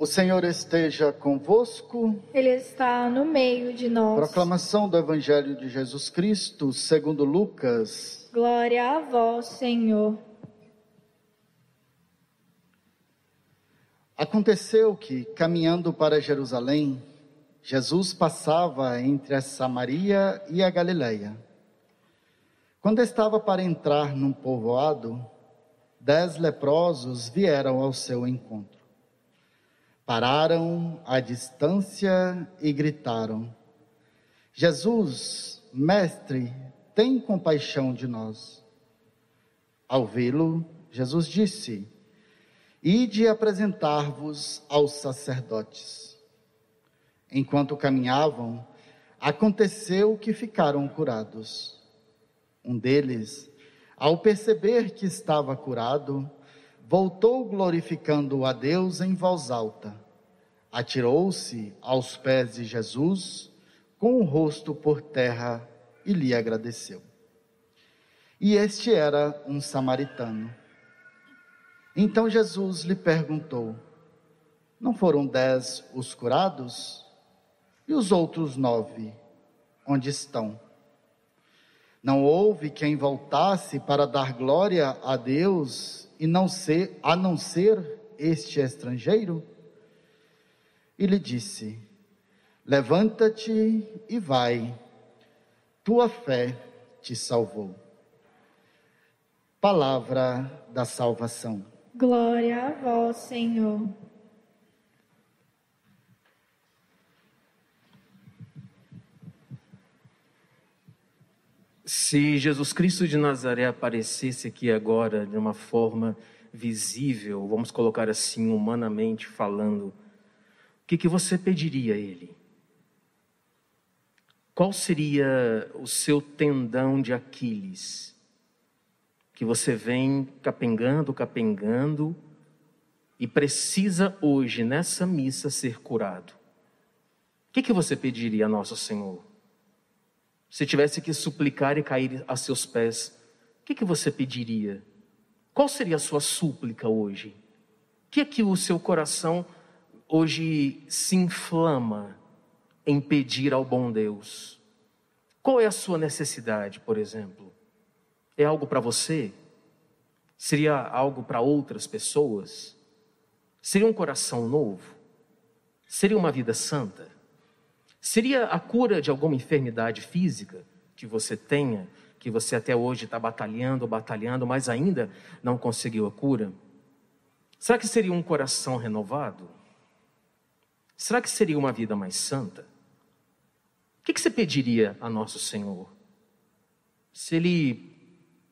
O Senhor esteja convosco. Ele está no meio de nós. Proclamação do Evangelho de Jesus Cristo, segundo Lucas. Glória a vós, Senhor. Aconteceu que, caminhando para Jerusalém, Jesus passava entre a Samaria e a Galileia. Quando estava para entrar num povoado, dez leprosos vieram ao seu encontro. Pararam à distância e gritaram: Jesus, mestre, tem compaixão de nós. Ao vê-lo, Jesus disse: Ide apresentar-vos aos sacerdotes. Enquanto caminhavam, aconteceu que ficaram curados. Um deles, ao perceber que estava curado, voltou glorificando a Deus em voz alta. Atirou-se aos pés de Jesus, com o rosto por terra, e lhe agradeceu. E este era um samaritano. Então Jesus lhe perguntou: Não foram dez os curados? E os outros nove, onde estão? Não houve quem voltasse para dar glória a Deus e não ser, a não ser este estrangeiro? E lhe disse: Levanta-te e vai, tua fé te salvou. Palavra da salvação. Glória a vós, Senhor. Se Jesus Cristo de Nazaré aparecesse aqui agora de uma forma visível, vamos colocar assim, humanamente falando, que, que você pediria a Ele? Qual seria o seu tendão de Aquiles? Que você vem capengando, capengando e precisa hoje, nessa missa, ser curado. O que, que você pediria a Nosso Senhor? Se tivesse que suplicar e cair a seus pés, o que, que você pediria? Qual seria a sua súplica hoje? O que é que o seu coração hoje se inflama em pedir ao bom Deus? Qual é a sua necessidade, por exemplo? É algo para você? Seria algo para outras pessoas? Seria um coração novo? Seria uma vida santa? Seria a cura de alguma enfermidade física que você tenha, que você até hoje está batalhando, batalhando, mas ainda não conseguiu a cura? Será que seria um coração renovado? Será que seria uma vida mais santa? O que, você pediria a nosso Senhor? Se Ele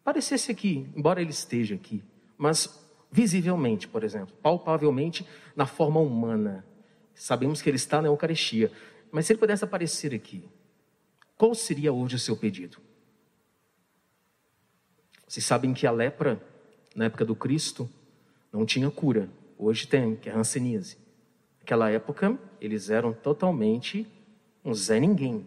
aparecesse aqui, embora Ele esteja aqui, mas visivelmente, por exemplo, palpavelmente, na forma humana. Sabemos que Ele está na Eucaristia, mas se ele pudesse aparecer aqui, qual seria hoje o seu pedido? Vocês sabem que a lepra, na época do Cristo, não tinha cura. Hoje tem, que é a hanseníase. Naquela época, eles eram totalmente um Zé Ninguém.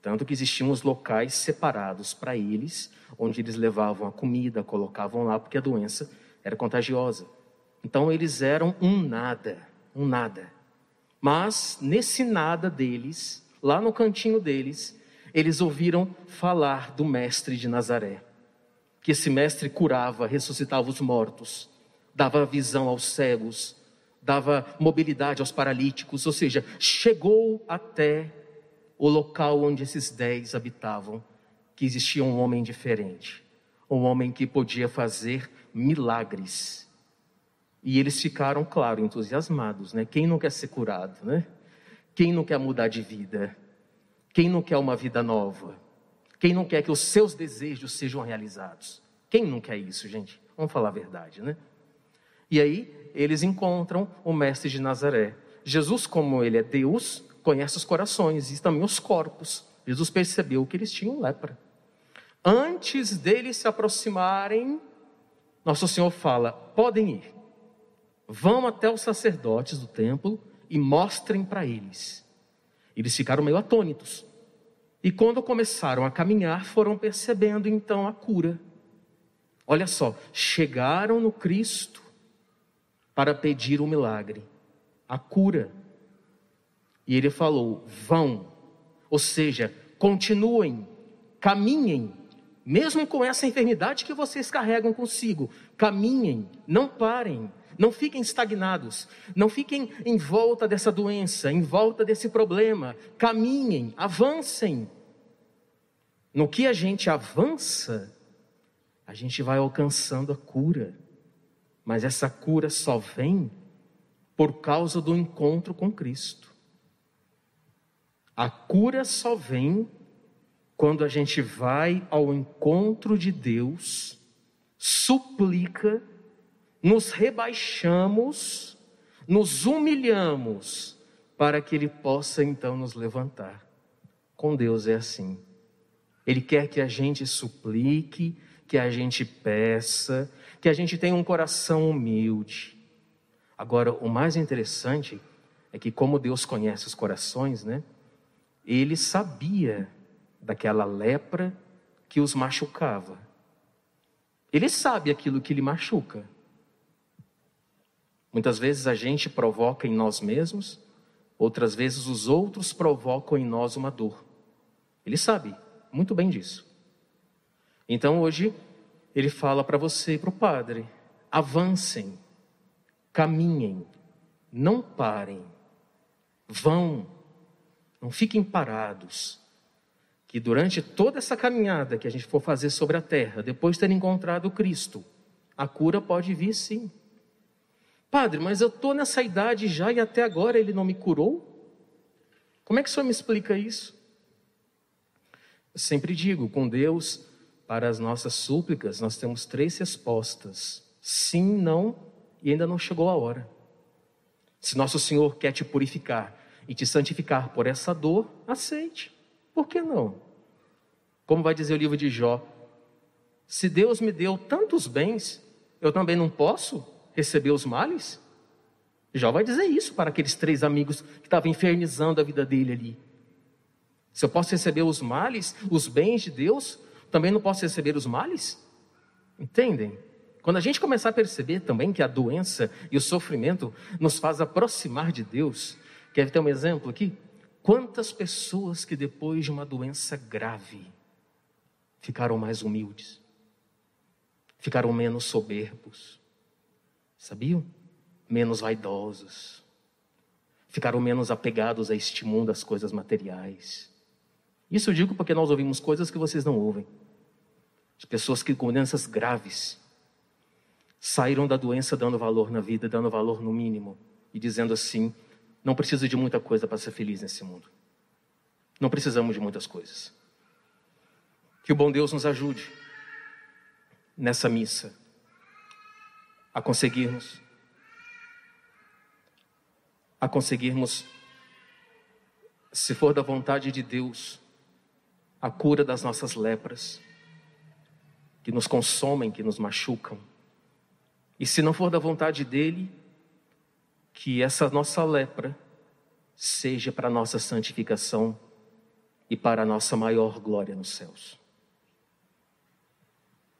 Tanto que existiam os locais separados para eles, onde eles levavam a comida, colocavam lá, porque a doença era contagiosa. Então eles eram um nada, um nada. Mas nesse nada deles, lá no cantinho deles, eles ouviram falar do mestre de Nazaré. Que esse mestre curava, ressuscitava os mortos, dava visão aos cegos, dava mobilidade aos paralíticos, ou seja, chegou até o local onde esses dez habitavam, que existia um homem diferente, um homem que podia fazer milagres. E eles ficaram, claro, entusiasmados, né? Quem não quer ser curado, né? Quem não quer mudar de vida? Quem não quer uma vida nova? Quem não quer que os seus desejos sejam realizados? Quem não quer isso, gente? Vamos falar a verdade, né? E aí, eles encontram o mestre de Nazaré. Jesus, como ele é Deus, conhece os corações e também os corpos. Jesus percebeu que eles tinham lepra. Antes deles se aproximarem, Nosso Senhor fala: podem ir vão até os sacerdotes do templo e mostrem para eles. Eles ficaram meio atônitos. E quando começaram a caminhar, foram percebendo então a cura. Olha só, chegaram no Cristo para pedir o milagre. a cura. E ele falou: vão, ou seja, continuem, caminhem, mesmo com essa enfermidade que vocês carregam consigo, caminhem, não parem, não fiquem estagnados, não fiquem em volta dessa doença, em volta desse problema, caminhem, avancem. No que a gente avança, a gente vai alcançando a cura, mas essa cura só vem por causa do encontro com Cristo. A cura só vem quando a gente vai ao encontro de Deus, suplica, nos rebaixamos, nos humilhamos, para que Ele possa então nos levantar. Com Deus é assim. Ele quer que a gente suplique, que a gente peça, que a gente tenha um coração humilde. Agora, o mais interessante é que, como Deus conhece os corações, né? Ele sabia daquela lepra que os machucava. Ele sabe aquilo que lhe machuca. Muitas vezes a gente provoca em nós mesmos, outras vezes os outros provocam em nós uma dor. Ele sabe muito bem disso. Então hoje ele fala para você e para o padre: avancem, caminhem, não parem, vão, não fiquem parados. Que durante toda essa caminhada que a gente for fazer sobre a terra, depois de ter encontrado Cristo, a cura pode vir sim. Padre, mas eu estou nessa idade já e até agora ele não me curou? Como é que o senhor me explica isso? Eu sempre digo, com Deus, para as nossas súplicas, nós temos três respostas: sim, não e ainda não chegou a hora. Se nosso Senhor quer te purificar e te santificar por essa dor, aceite. Por que não? Como vai dizer o livro de Jó: se Deus me deu tantos bens, eu também não posso receber os males? Jó vai dizer isso para aqueles três amigos que estavam infernizando a vida dele ali. Se eu posso receber os males, os bens de Deus, também não posso receber os males? Entendem? Quando a gente começar a perceber também que a doença e o sofrimento nos faz aproximar de Deus, quer ter um exemplo aqui? Quantas pessoas que depois de uma doença grave ficaram mais humildes, ficaram menos soberbos, sabiam? Menos vaidosos, ficaram menos apegados a este mundo, às coisas materiais isso eu digo porque nós ouvimos coisas que vocês não ouvem. De pessoas que com doenças graves saíram da doença dando valor na vida, dando valor no mínimo e dizendo assim: não preciso de muita coisa para ser feliz nesse mundo. Não precisamos de muitas coisas. Que o bom Deus nos ajude nessa missa a conseguirmos a conseguirmos se for da vontade de Deus a cura das nossas lepras, que nos consomem, que nos machucam. E se não for da vontade dele, que essa nossa lepra seja para a nossa santificação e para a nossa maior glória nos céus.